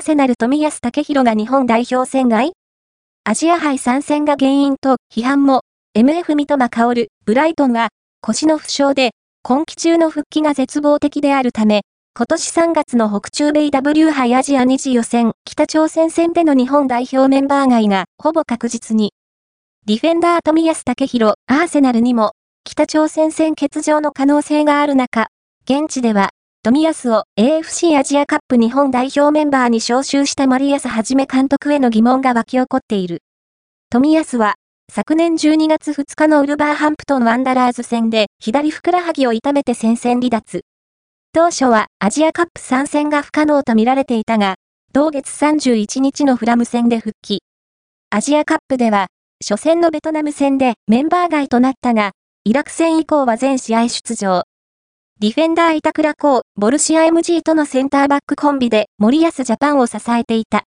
ーセナル富安武宏が日本代表戦外アジア杯参戦が原因と批判も、MF 三笘薫、ブライトンは、腰の負傷で、今季中の復帰が絶望的であるため、今年3月の北中米 W 杯アジア2次予選、北朝鮮戦での日本代表メンバー外がほぼ確実に。ディフェンダー富安武宏、アーセナルにも、北朝鮮戦欠場の可能性がある中、現地では、富安を AFC アジアカップ日本代表メンバーに招集した森保はじめ監督への疑問が湧き起こっている。富安は、昨年12月2日のウルバーハンプトンワンダラーズ戦で左ふくらはぎを痛めて戦線離脱。当初はアジアカップ参戦が不可能と見られていたが、同月31日のフラム戦で復帰。アジアカップでは、初戦のベトナム戦でメンバー外となったが、イラク戦以降は全試合出場。ディフェンダー板倉ー、ボルシア MG とのセンターバックコンビで森保ジャパンを支えていた。